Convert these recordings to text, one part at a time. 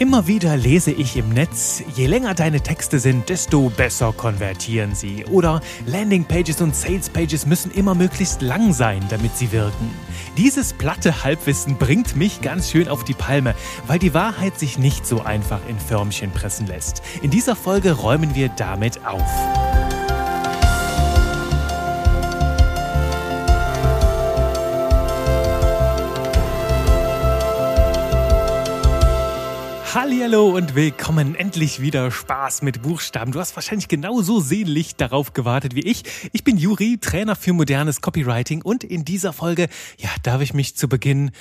Immer wieder lese ich im Netz, je länger deine Texte sind, desto besser konvertieren sie. Oder Landingpages und Salespages müssen immer möglichst lang sein, damit sie wirken. Dieses platte Halbwissen bringt mich ganz schön auf die Palme, weil die Wahrheit sich nicht so einfach in Förmchen pressen lässt. In dieser Folge räumen wir damit auf. Hallo und willkommen. Endlich wieder Spaß mit Buchstaben. Du hast wahrscheinlich genauso sehnlich darauf gewartet wie ich. Ich bin Juri, Trainer für modernes Copywriting und in dieser Folge, ja, darf ich mich zu Beginn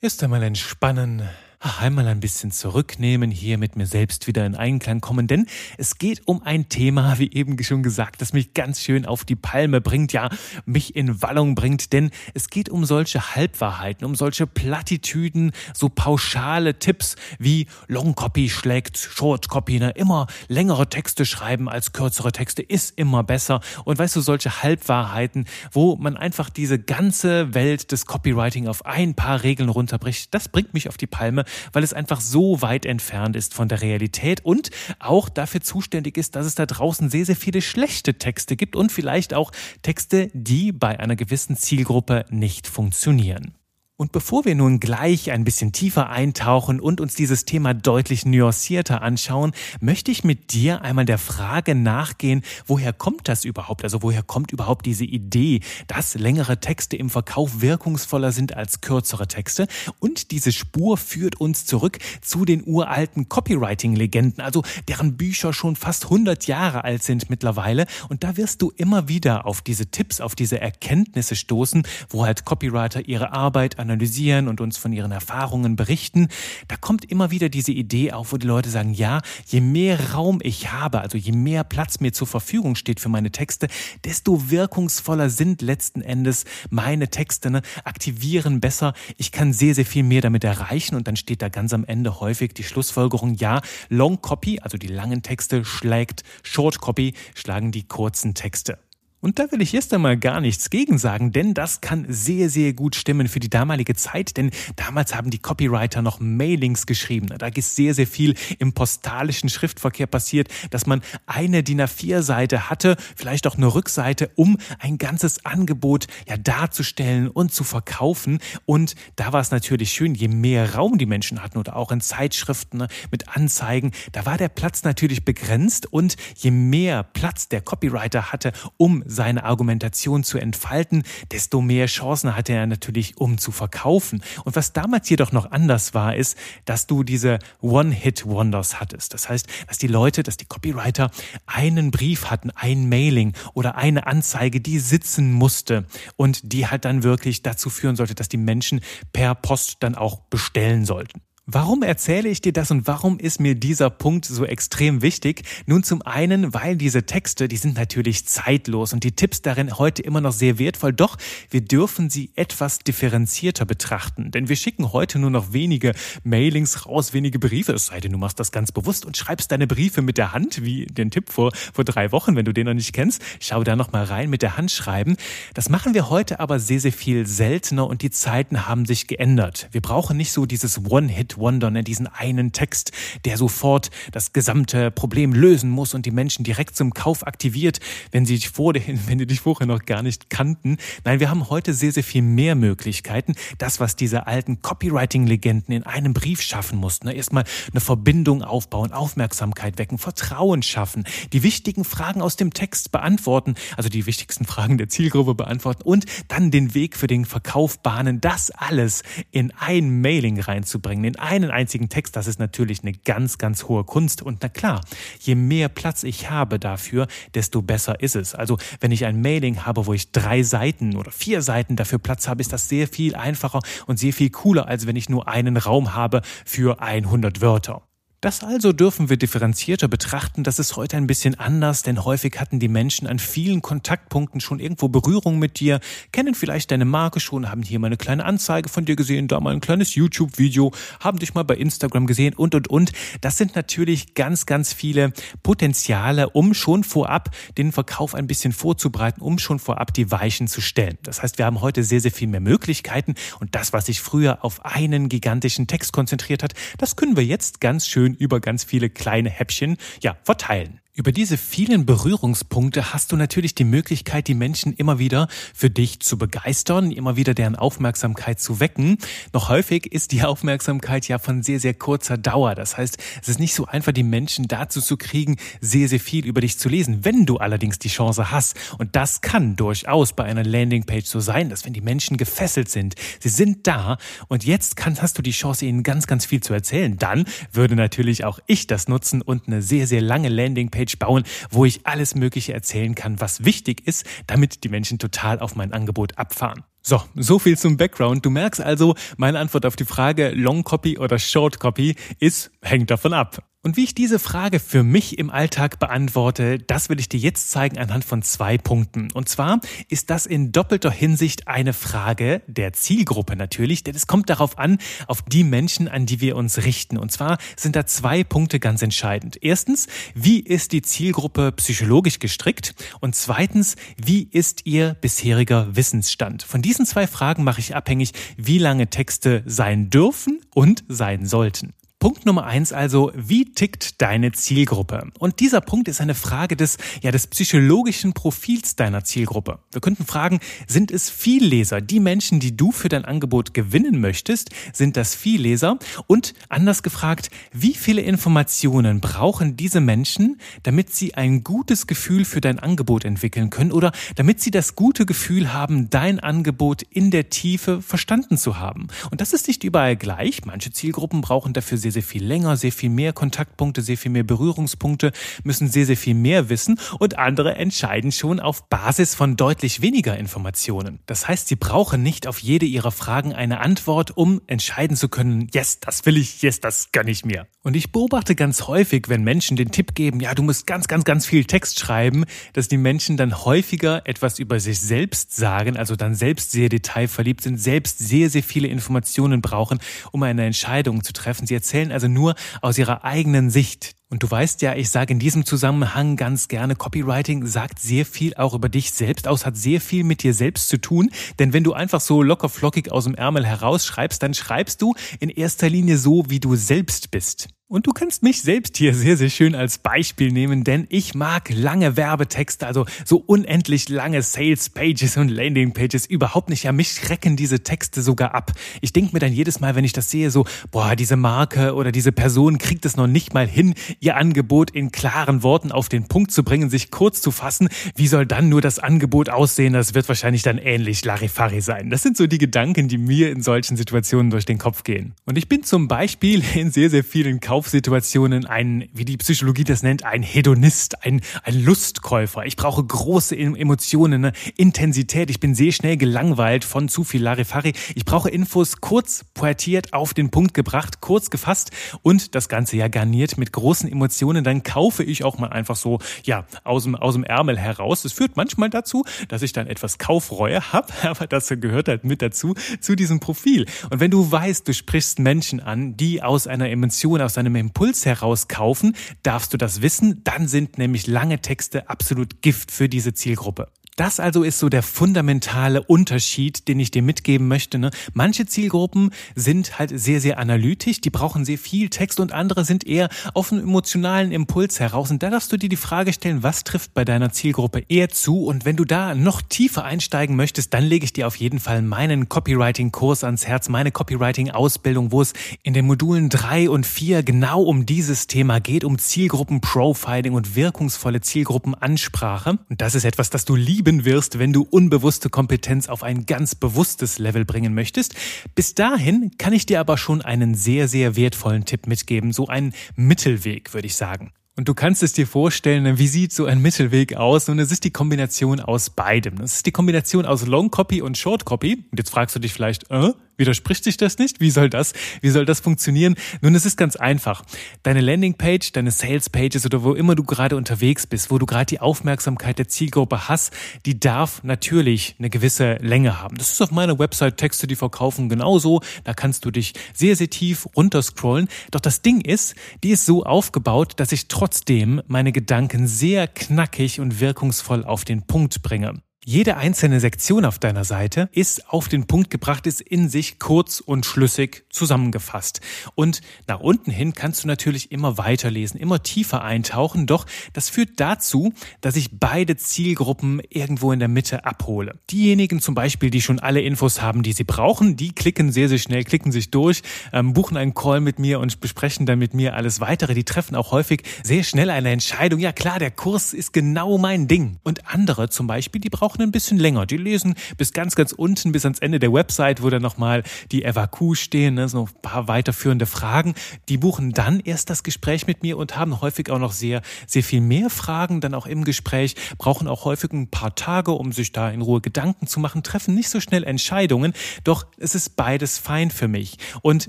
erst einmal entspannen, einmal ein bisschen zurücknehmen, hier mit mir selbst wieder in Einklang kommen, denn es geht um ein Thema, wie eben schon gesagt, das mich ganz schön auf die Palme bringt, ja, mich in Wallung bringt, denn es geht um solche Halbwahrheiten, um solche Plattitüden, so pauschale Tipps wie Long Copy schlägt Short Copy, ne? immer längere Texte schreiben als kürzere Texte ist immer besser. Und weißt du, solche Halbwahrheiten, wo man einfach diese ganze Welt des Copywriting auf ein paar Regeln runterbricht, das bringt mich auf die Palme weil es einfach so weit entfernt ist von der Realität und auch dafür zuständig ist, dass es da draußen sehr, sehr viele schlechte Texte gibt und vielleicht auch Texte, die bei einer gewissen Zielgruppe nicht funktionieren. Und bevor wir nun gleich ein bisschen tiefer eintauchen und uns dieses Thema deutlich nuancierter anschauen, möchte ich mit dir einmal der Frage nachgehen, woher kommt das überhaupt? Also woher kommt überhaupt diese Idee, dass längere Texte im Verkauf wirkungsvoller sind als kürzere Texte? Und diese Spur führt uns zurück zu den uralten Copywriting-Legenden, also deren Bücher schon fast 100 Jahre alt sind mittlerweile. Und da wirst du immer wieder auf diese Tipps, auf diese Erkenntnisse stoßen, wo halt Copywriter ihre Arbeit analysieren und uns von ihren Erfahrungen berichten, da kommt immer wieder diese Idee auf, wo die Leute sagen, ja, je mehr Raum ich habe, also je mehr Platz mir zur Verfügung steht für meine Texte, desto wirkungsvoller sind letzten Endes meine Texte, ne? aktivieren besser. Ich kann sehr, sehr viel mehr damit erreichen und dann steht da ganz am Ende häufig die Schlussfolgerung, ja, Long Copy, also die langen Texte, schlägt Short Copy, schlagen die kurzen Texte. Und da will ich erst einmal gar nichts gegen sagen, denn das kann sehr, sehr gut stimmen für die damalige Zeit, denn damals haben die Copywriter noch Mailings geschrieben. Da ist sehr, sehr viel im postalischen Schriftverkehr passiert, dass man eine DIN A4-Seite hatte, vielleicht auch eine Rückseite, um ein ganzes Angebot ja darzustellen und zu verkaufen. Und da war es natürlich schön, je mehr Raum die Menschen hatten oder auch in Zeitschriften ne, mit Anzeigen, da war der Platz natürlich begrenzt und je mehr Platz der Copywriter hatte, um seine Argumentation zu entfalten, desto mehr Chancen hatte er natürlich, um zu verkaufen. Und was damals jedoch noch anders war, ist, dass du diese One-Hit-Wonders hattest. Das heißt, dass die Leute, dass die Copywriter einen Brief hatten, ein Mailing oder eine Anzeige, die sitzen musste und die halt dann wirklich dazu führen sollte, dass die Menschen per Post dann auch bestellen sollten. Warum erzähle ich dir das und warum ist mir dieser Punkt so extrem wichtig? Nun zum einen, weil diese Texte, die sind natürlich zeitlos und die Tipps darin heute immer noch sehr wertvoll, doch wir dürfen sie etwas differenzierter betrachten, denn wir schicken heute nur noch wenige Mailings raus, wenige Briefe, es sei denn, du machst das ganz bewusst und schreibst deine Briefe mit der Hand, wie den Tipp vor, vor drei Wochen, wenn du den noch nicht kennst, schau da noch mal rein mit der Hand schreiben. Das machen wir heute aber sehr, sehr viel seltener und die Zeiten haben sich geändert. Wir brauchen nicht so dieses One-Hit Wonder, ne? diesen einen Text, der sofort das gesamte Problem lösen muss und die Menschen direkt zum Kauf aktiviert, wenn sie dich vorhin, wenn die dich vorher noch gar nicht kannten. Nein, wir haben heute sehr, sehr viel mehr Möglichkeiten. Das, was diese alten Copywriting-Legenden in einem Brief schaffen mussten. Ne? Erstmal eine Verbindung aufbauen, Aufmerksamkeit wecken, Vertrauen schaffen, die wichtigen Fragen aus dem Text beantworten, also die wichtigsten Fragen der Zielgruppe beantworten und dann den Weg für den Verkauf bahnen. Das alles in ein Mailing reinzubringen, in einen einzigen Text, das ist natürlich eine ganz, ganz hohe Kunst. Und na klar, je mehr Platz ich habe dafür, desto besser ist es. Also wenn ich ein Mailing habe, wo ich drei Seiten oder vier Seiten dafür Platz habe, ist das sehr viel einfacher und sehr viel cooler, als wenn ich nur einen Raum habe für 100 Wörter. Das also dürfen wir differenzierter betrachten. Das ist heute ein bisschen anders, denn häufig hatten die Menschen an vielen Kontaktpunkten schon irgendwo Berührung mit dir, kennen vielleicht deine Marke schon, haben hier mal eine kleine Anzeige von dir gesehen, da mal ein kleines YouTube-Video, haben dich mal bei Instagram gesehen und, und, und. Das sind natürlich ganz, ganz viele Potenziale, um schon vorab den Verkauf ein bisschen vorzubereiten, um schon vorab die Weichen zu stellen. Das heißt, wir haben heute sehr, sehr viel mehr Möglichkeiten und das, was sich früher auf einen gigantischen Text konzentriert hat, das können wir jetzt ganz schön schön über ganz viele kleine Häppchen ja, verteilen. Über diese vielen Berührungspunkte hast du natürlich die Möglichkeit, die Menschen immer wieder für dich zu begeistern, immer wieder deren Aufmerksamkeit zu wecken. Noch häufig ist die Aufmerksamkeit ja von sehr, sehr kurzer Dauer. Das heißt, es ist nicht so einfach, die Menschen dazu zu kriegen, sehr, sehr viel über dich zu lesen. Wenn du allerdings die Chance hast, und das kann durchaus bei einer Landingpage so sein, dass wenn die Menschen gefesselt sind, sie sind da und jetzt kann, hast du die Chance, ihnen ganz, ganz viel zu erzählen, dann würde natürlich auch ich das nutzen und eine sehr, sehr lange Landingpage Homepage bauen, wo ich alles Mögliche erzählen kann, was wichtig ist, damit die Menschen total auf mein Angebot abfahren. So, so viel zum Background. Du merkst also, meine Antwort auf die Frage Long Copy oder Short Copy ist, hängt davon ab. Und wie ich diese Frage für mich im Alltag beantworte, das will ich dir jetzt zeigen anhand von zwei Punkten. Und zwar ist das in doppelter Hinsicht eine Frage der Zielgruppe natürlich, denn es kommt darauf an, auf die Menschen, an die wir uns richten. Und zwar sind da zwei Punkte ganz entscheidend. Erstens, wie ist die Zielgruppe psychologisch gestrickt? Und zweitens, wie ist ihr bisheriger Wissensstand? Von diesen zwei Fragen mache ich abhängig, wie lange Texte sein dürfen und sein sollten. Punkt Nummer eins also, wie tickt deine Zielgruppe? Und dieser Punkt ist eine Frage des, ja, des psychologischen Profils deiner Zielgruppe. Wir könnten fragen, sind es Vielleser? Die Menschen, die du für dein Angebot gewinnen möchtest, sind das Vielleser? Und anders gefragt, wie viele Informationen brauchen diese Menschen, damit sie ein gutes Gefühl für dein Angebot entwickeln können oder damit sie das gute Gefühl haben, dein Angebot in der Tiefe verstanden zu haben? Und das ist nicht überall gleich. Manche Zielgruppen brauchen dafür sehr, sehr viel länger, sehr viel mehr Kontaktpunkte, sehr viel mehr Berührungspunkte, müssen sehr, sehr viel mehr wissen und andere entscheiden schon auf Basis von deutlich weniger Informationen. Das heißt, sie brauchen nicht auf jede ihrer Fragen eine Antwort, um entscheiden zu können, yes, das will ich, yes, das gönn ich mir. Und ich beobachte ganz häufig, wenn Menschen den Tipp geben, ja, du musst ganz, ganz, ganz viel Text schreiben, dass die Menschen dann häufiger etwas über sich selbst sagen, also dann selbst sehr detailverliebt sind, selbst sehr, sehr viele Informationen brauchen, um eine Entscheidung zu treffen. Sie erzählen also nur aus ihrer eigenen Sicht. Und du weißt ja, ich sage in diesem Zusammenhang ganz gerne, Copywriting sagt sehr viel auch über dich selbst aus, hat sehr viel mit dir selbst zu tun. Denn wenn du einfach so locker flockig aus dem Ärmel herausschreibst, dann schreibst du in erster Linie so, wie du selbst bist. Und du kannst mich selbst hier sehr, sehr schön als Beispiel nehmen, denn ich mag lange Werbetexte, also so unendlich lange Sales Pages und Landing Pages überhaupt nicht. Ja, mich schrecken diese Texte sogar ab. Ich denke mir dann jedes Mal, wenn ich das sehe, so, boah, diese Marke oder diese Person kriegt es noch nicht mal hin, ihr Angebot in klaren Worten auf den Punkt zu bringen, sich kurz zu fassen. Wie soll dann nur das Angebot aussehen? Das wird wahrscheinlich dann ähnlich Larifari sein. Das sind so die Gedanken, die mir in solchen Situationen durch den Kopf gehen. Und ich bin zum Beispiel in sehr, sehr vielen Kaufsituationen ein, wie die Psychologie das nennt, ein Hedonist, ein, ein Lustkäufer. Ich brauche große Emotionen, ne? Intensität. Ich bin sehr schnell gelangweilt von zu viel Larifari. Ich brauche Infos kurz pointiert auf den Punkt gebracht, kurz gefasst und das Ganze ja garniert mit großen Emotionen. Dann kaufe ich auch mal einfach so, ja, aus dem, aus dem Ärmel heraus. Das führt manchmal dazu, dass ich dann etwas Kaufreue habe, aber das gehört halt mit dazu, zu diesem Profil. Und wenn du weißt, du sprichst Menschen an, die aus einer Emotion, aus einer einem Impuls heraus kaufen, darfst du das wissen, dann sind nämlich lange Texte absolut Gift für diese Zielgruppe. Das also ist so der fundamentale Unterschied, den ich dir mitgeben möchte. Ne? Manche Zielgruppen sind halt sehr, sehr analytisch, die brauchen sehr viel Text und andere sind eher auf einen emotionalen Impuls heraus. Und da darfst du dir die Frage stellen, was trifft bei deiner Zielgruppe eher zu? Und wenn du da noch tiefer einsteigen möchtest, dann lege ich dir auf jeden Fall meinen Copywriting-Kurs ans Herz, meine Copywriting-Ausbildung, wo es in den Modulen drei und vier genau um dieses Thema geht, um Zielgruppen-Profiling und wirkungsvolle Zielgruppenansprache. Und das ist etwas, das du liebst lieben wirst, wenn du unbewusste Kompetenz auf ein ganz bewusstes Level bringen möchtest. Bis dahin kann ich dir aber schon einen sehr, sehr wertvollen Tipp mitgeben, so einen Mittelweg, würde ich sagen. Und du kannst es dir vorstellen, wie sieht so ein Mittelweg aus? Und es ist die Kombination aus beidem. Es ist die Kombination aus Long Copy und Short Copy. Und jetzt fragst du dich vielleicht, äh, Widerspricht sich das nicht? Wie soll das, wie soll das funktionieren? Nun, es ist ganz einfach. Deine Landingpage, deine Salespages oder wo immer du gerade unterwegs bist, wo du gerade die Aufmerksamkeit der Zielgruppe hast, die darf natürlich eine gewisse Länge haben. Das ist auf meiner Website Texte, die verkaufen genauso. Da kannst du dich sehr, sehr tief runterscrollen. Doch das Ding ist, die ist so aufgebaut, dass ich trotzdem meine Gedanken sehr knackig und wirkungsvoll auf den Punkt bringe. Jede einzelne Sektion auf deiner Seite ist auf den Punkt gebracht, ist in sich kurz und schlüssig zusammengefasst. Und nach unten hin kannst du natürlich immer weiterlesen, immer tiefer eintauchen, doch das führt dazu, dass ich beide Zielgruppen irgendwo in der Mitte abhole. Diejenigen zum Beispiel, die schon alle Infos haben, die sie brauchen, die klicken sehr, sehr schnell, klicken sich durch, ähm, buchen einen Call mit mir und besprechen dann mit mir alles weitere. Die treffen auch häufig sehr schnell eine Entscheidung. Ja klar, der Kurs ist genau mein Ding. Und andere zum Beispiel, die brauchen ein bisschen länger. Die lesen bis ganz, ganz unten, bis ans Ende der Website, wo dann nochmal die FAQ stehen, ne, so ein paar weiterführende Fragen. Die buchen dann erst das Gespräch mit mir und haben häufig auch noch sehr, sehr viel mehr Fragen dann auch im Gespräch, brauchen auch häufig ein paar Tage, um sich da in Ruhe Gedanken zu machen, treffen nicht so schnell Entscheidungen. Doch es ist beides fein für mich. Und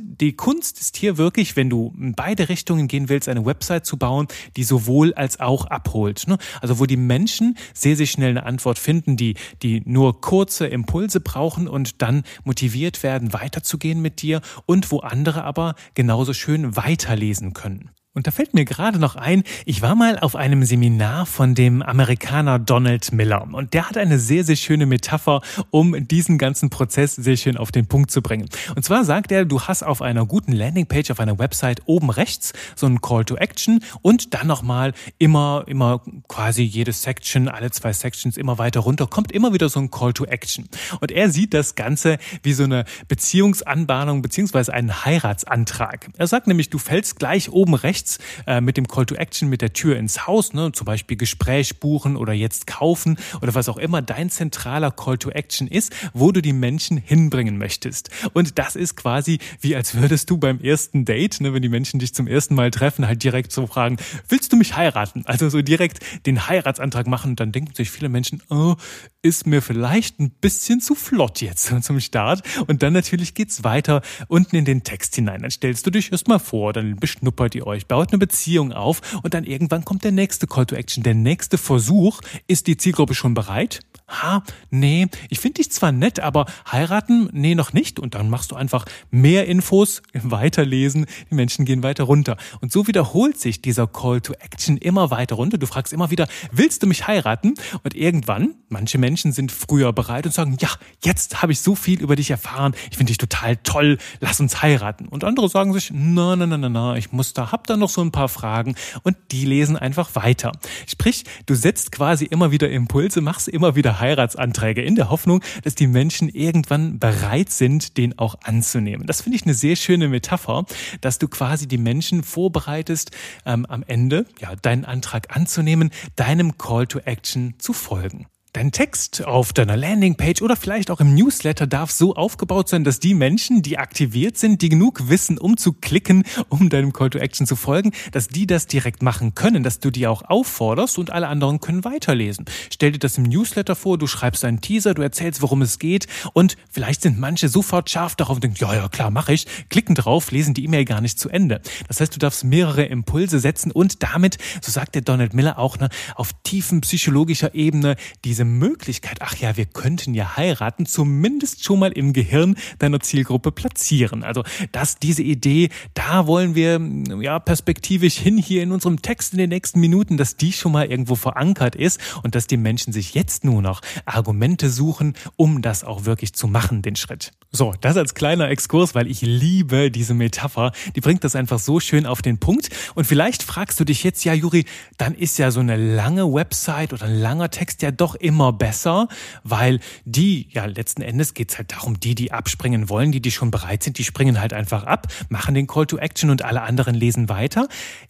die Kunst ist hier wirklich, wenn du in beide Richtungen gehen willst, eine Website zu bauen, die sowohl als auch abholt. Ne? Also wo die Menschen sehr, sehr schnell eine Antwort finden, die, die nur kurze Impulse brauchen und dann motiviert werden, weiterzugehen mit dir und wo andere aber genauso schön weiterlesen können. Und da fällt mir gerade noch ein, ich war mal auf einem Seminar von dem Amerikaner Donald Miller und der hat eine sehr, sehr schöne Metapher, um diesen ganzen Prozess sehr schön auf den Punkt zu bringen. Und zwar sagt er, du hast auf einer guten Landingpage, auf einer Website oben rechts so einen Call to Action und dann nochmal immer, immer quasi jede Section, alle zwei Sections immer weiter runter, kommt immer wieder so ein Call to Action. Und er sieht das Ganze wie so eine Beziehungsanbahnung beziehungsweise einen Heiratsantrag. Er sagt nämlich, du fällst gleich oben rechts rechts äh, mit dem Call to Action, mit der Tür ins Haus, ne, zum Beispiel Gespräch buchen oder jetzt kaufen oder was auch immer dein zentraler Call to Action ist, wo du die Menschen hinbringen möchtest. Und das ist quasi wie als würdest du beim ersten Date, ne, wenn die Menschen dich zum ersten Mal treffen, halt direkt so fragen, willst du mich heiraten? Also so direkt den Heiratsantrag machen und dann denken sich viele Menschen, oh, ist mir vielleicht ein bisschen zu flott jetzt zum Start. Und dann natürlich geht's weiter unten in den Text hinein. Dann stellst du dich erstmal vor, dann beschnuppert ihr euch, baut eine Beziehung auf und dann irgendwann kommt der nächste Call to Action, der nächste Versuch. Ist die Zielgruppe schon bereit? ha, nee, ich finde dich zwar nett, aber heiraten, nee, noch nicht. Und dann machst du einfach mehr Infos, weiterlesen, die Menschen gehen weiter runter. Und so wiederholt sich dieser Call to Action immer weiter runter. Du fragst immer wieder, willst du mich heiraten? Und irgendwann, manche Menschen sind früher bereit und sagen, ja, jetzt habe ich so viel über dich erfahren, ich finde dich total toll, lass uns heiraten. Und andere sagen sich, na, na, na, na, na, ich muss da, hab da noch so ein paar Fragen und die lesen einfach weiter. Sprich, du setzt quasi immer wieder Impulse, machst immer wieder Heiratsanträge in der Hoffnung, dass die Menschen irgendwann bereit sind, den auch anzunehmen. Das finde ich eine sehr schöne Metapher, dass du quasi die Menschen vorbereitest, ähm, am Ende ja deinen Antrag anzunehmen, deinem Call to Action zu folgen. Dein Text auf deiner Landingpage oder vielleicht auch im Newsletter darf so aufgebaut sein, dass die Menschen, die aktiviert sind, die genug wissen, um zu klicken, um deinem Call to Action zu folgen, dass die das direkt machen können, dass du die auch aufforderst und alle anderen können weiterlesen. Stell dir das im Newsletter vor, du schreibst einen Teaser, du erzählst, worum es geht und vielleicht sind manche sofort scharf darauf und denken, ja, ja, klar, mache ich, klicken drauf, lesen die E-Mail gar nicht zu Ende. Das heißt, du darfst mehrere Impulse setzen und damit, so sagt der Donald Miller auch, ne, auf tiefen psychologischer Ebene diese Möglichkeit, ach ja, wir könnten ja heiraten, zumindest schon mal im Gehirn deiner Zielgruppe platzieren. Also, dass diese Idee, da wollen wir ja perspektivisch hin hier in unserem Text in den nächsten Minuten, dass die schon mal irgendwo verankert ist und dass die Menschen sich jetzt nur noch Argumente suchen, um das auch wirklich zu machen, den Schritt. So, das als kleiner Exkurs, weil ich liebe diese Metapher. Die bringt das einfach so schön auf den Punkt. Und vielleicht fragst du dich jetzt, ja, Juri, dann ist ja so eine lange Website oder ein langer Text ja doch immer besser, weil die, ja, letzten Endes geht's halt darum, die, die abspringen wollen, die, die schon bereit sind, die springen halt einfach ab, machen den Call to Action und alle anderen lesen weiter.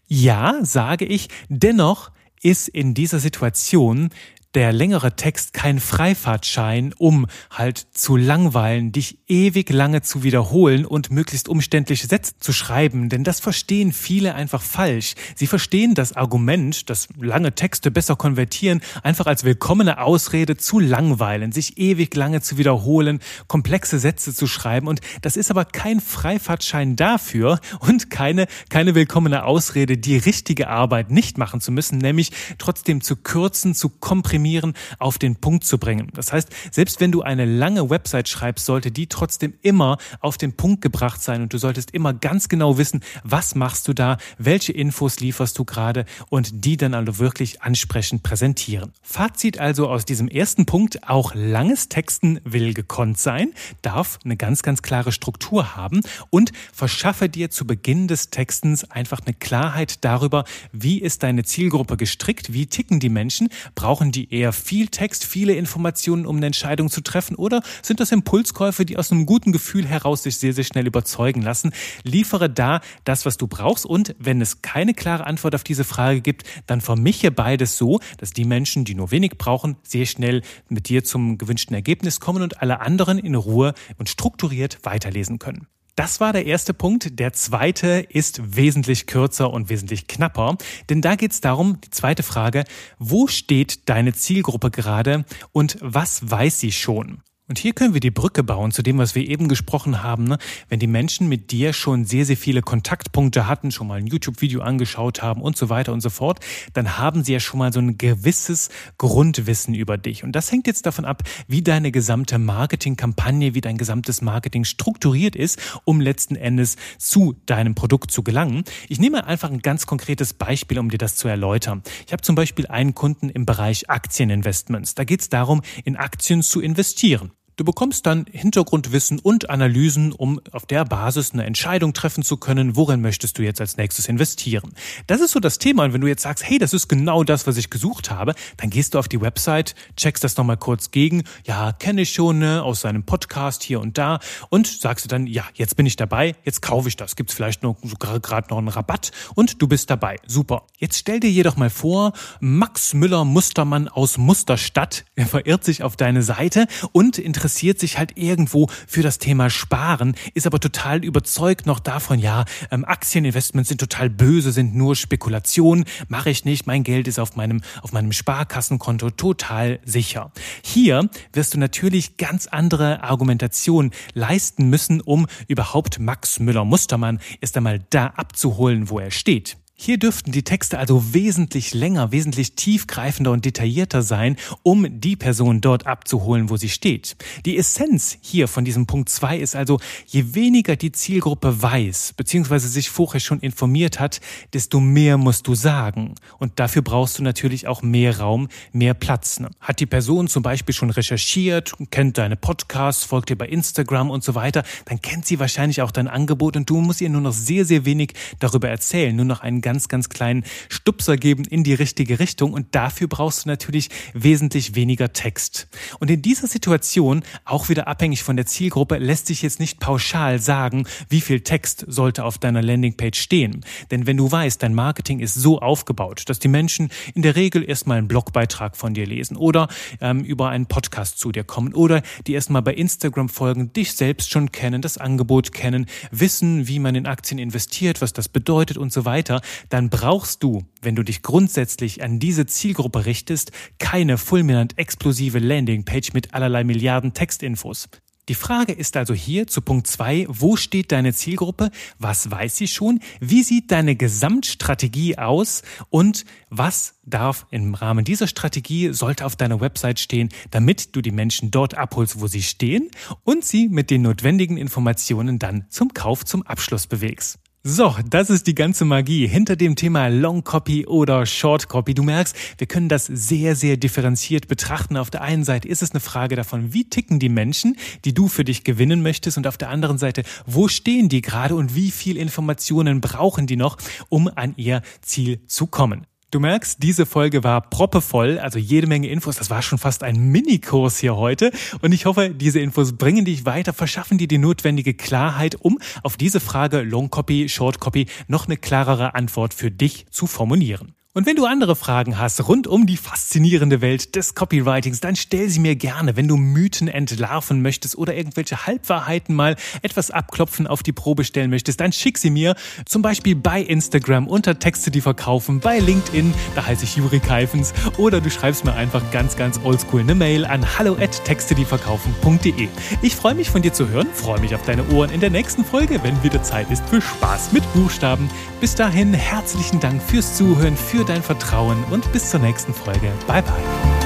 Ja, sage ich, dennoch ist in dieser Situation der längere Text kein Freifahrtschein, um halt zu langweilen, dich ewig lange zu wiederholen und möglichst umständliche Sätze zu schreiben, denn das verstehen viele einfach falsch. Sie verstehen das Argument, dass lange Texte besser konvertieren, einfach als willkommene Ausrede zu langweilen, sich ewig lange zu wiederholen, komplexe Sätze zu schreiben und das ist aber kein Freifahrtschein dafür und keine, keine willkommene Ausrede, die richtige Arbeit nicht machen zu müssen, nämlich trotzdem zu kürzen, zu komprimieren, auf den Punkt zu bringen. Das heißt, selbst wenn du eine lange Website schreibst, sollte die trotzdem immer auf den Punkt gebracht sein und du solltest immer ganz genau wissen, was machst du da, welche Infos lieferst du gerade und die dann also wirklich ansprechend präsentieren. Fazit also aus diesem ersten Punkt, auch langes Texten will gekonnt sein, darf eine ganz, ganz klare Struktur haben und verschaffe dir zu Beginn des Textens einfach eine Klarheit darüber, wie ist deine Zielgruppe gestrickt, wie ticken die Menschen, brauchen die eher viel Text, viele Informationen, um eine Entscheidung zu treffen oder sind das Impulskäufe, die aus einem guten Gefühl heraus sich sehr, sehr schnell überzeugen lassen? Liefere da das, was du brauchst und wenn es keine klare Antwort auf diese Frage gibt, dann vermische beides so, dass die Menschen, die nur wenig brauchen, sehr schnell mit dir zum gewünschten Ergebnis kommen und alle anderen in Ruhe und strukturiert weiterlesen können. Das war der erste Punkt. Der zweite ist wesentlich kürzer und wesentlich knapper, denn da geht es darum, die zweite Frage, wo steht deine Zielgruppe gerade und was weiß sie schon? Und hier können wir die Brücke bauen zu dem, was wir eben gesprochen haben. Ne? Wenn die Menschen mit dir schon sehr, sehr viele Kontaktpunkte hatten, schon mal ein YouTube-Video angeschaut haben und so weiter und so fort, dann haben sie ja schon mal so ein gewisses Grundwissen über dich. Und das hängt jetzt davon ab, wie deine gesamte Marketingkampagne, wie dein gesamtes Marketing strukturiert ist, um letzten Endes zu deinem Produkt zu gelangen. Ich nehme einfach ein ganz konkretes Beispiel, um dir das zu erläutern. Ich habe zum Beispiel einen Kunden im Bereich Aktieninvestments. Da geht es darum, in Aktien zu investieren. Du bekommst dann Hintergrundwissen und Analysen, um auf der Basis eine Entscheidung treffen zu können, worin möchtest du jetzt als nächstes investieren. Das ist so das Thema. Und wenn du jetzt sagst, hey, das ist genau das, was ich gesucht habe, dann gehst du auf die Website, checkst das nochmal kurz gegen. Ja, kenne ich schon ne, aus seinem Podcast hier und da. Und sagst du dann, ja, jetzt bin ich dabei, jetzt kaufe ich das. Gibt es vielleicht noch gerade noch einen Rabatt und du bist dabei. Super. Jetzt stell dir jedoch mal vor, Max Müller Mustermann aus Musterstadt, er verirrt sich auf deine Seite und interessiert interessiert sich halt irgendwo für das Thema Sparen, ist aber total überzeugt noch davon, ja, ähm, Aktieninvestments sind total böse, sind nur Spekulationen, mache ich nicht, mein Geld ist auf meinem, auf meinem Sparkassenkonto total sicher. Hier wirst du natürlich ganz andere Argumentationen leisten müssen, um überhaupt Max Müller-Mustermann erst einmal da abzuholen, wo er steht. Hier dürften die Texte also wesentlich länger, wesentlich tiefgreifender und detaillierter sein, um die Person dort abzuholen, wo sie steht. Die Essenz hier von diesem Punkt zwei ist also, je weniger die Zielgruppe weiß, beziehungsweise sich vorher schon informiert hat, desto mehr musst du sagen. Und dafür brauchst du natürlich auch mehr Raum, mehr Platz. Ne? Hat die Person zum Beispiel schon recherchiert, kennt deine Podcasts, folgt dir bei Instagram und so weiter, dann kennt sie wahrscheinlich auch dein Angebot und du musst ihr nur noch sehr, sehr wenig darüber erzählen, nur noch einen ganz, ganz kleinen Stupser geben in die richtige Richtung und dafür brauchst du natürlich wesentlich weniger Text. Und in dieser Situation, auch wieder abhängig von der Zielgruppe, lässt sich jetzt nicht pauschal sagen, wie viel Text sollte auf deiner Landingpage stehen. Denn wenn du weißt, dein Marketing ist so aufgebaut, dass die Menschen in der Regel erstmal einen Blogbeitrag von dir lesen oder ähm, über einen Podcast zu dir kommen oder die erstmal bei Instagram folgen, dich selbst schon kennen, das Angebot kennen, wissen, wie man in Aktien investiert, was das bedeutet und so weiter, dann brauchst du, wenn du dich grundsätzlich an diese Zielgruppe richtest, keine fulminant explosive Landingpage mit allerlei Milliarden Textinfos. Die Frage ist also hier zu Punkt zwei: wo steht deine Zielgruppe? Was weiß sie schon? Wie sieht deine Gesamtstrategie aus? Und was darf im Rahmen dieser Strategie, sollte auf deiner Website stehen, damit du die Menschen dort abholst, wo sie stehen und sie mit den notwendigen Informationen dann zum Kauf zum Abschluss bewegst? So, das ist die ganze Magie hinter dem Thema Long Copy oder Short Copy. Du merkst, wir können das sehr, sehr differenziert betrachten. Auf der einen Seite ist es eine Frage davon, wie ticken die Menschen, die du für dich gewinnen möchtest und auf der anderen Seite, wo stehen die gerade und wie viel Informationen brauchen die noch, um an ihr Ziel zu kommen. Du merkst, diese Folge war proppevoll, also jede Menge Infos. Das war schon fast ein Minikurs hier heute. Und ich hoffe, diese Infos bringen dich weiter, verschaffen dir die notwendige Klarheit, um auf diese Frage Long Copy, Short Copy noch eine klarere Antwort für dich zu formulieren. Und wenn du andere Fragen hast rund um die faszinierende Welt des Copywritings, dann stell sie mir gerne, wenn du Mythen entlarven möchtest oder irgendwelche Halbwahrheiten mal etwas abklopfen auf die Probe stellen möchtest, dann schick sie mir zum Beispiel bei Instagram unter Texte, die verkaufen, bei LinkedIn, da heiße ich Juri Keifens, oder du schreibst mir einfach ganz, ganz oldschool eine Mail an hallo at textedieverkaufen.de. Ich freue mich von dir zu hören, freue mich auf deine Ohren in der nächsten Folge, wenn wieder Zeit ist für Spaß mit Buchstaben. Bis dahin herzlichen Dank fürs Zuhören, für dein Vertrauen und bis zur nächsten Folge. Bye bye.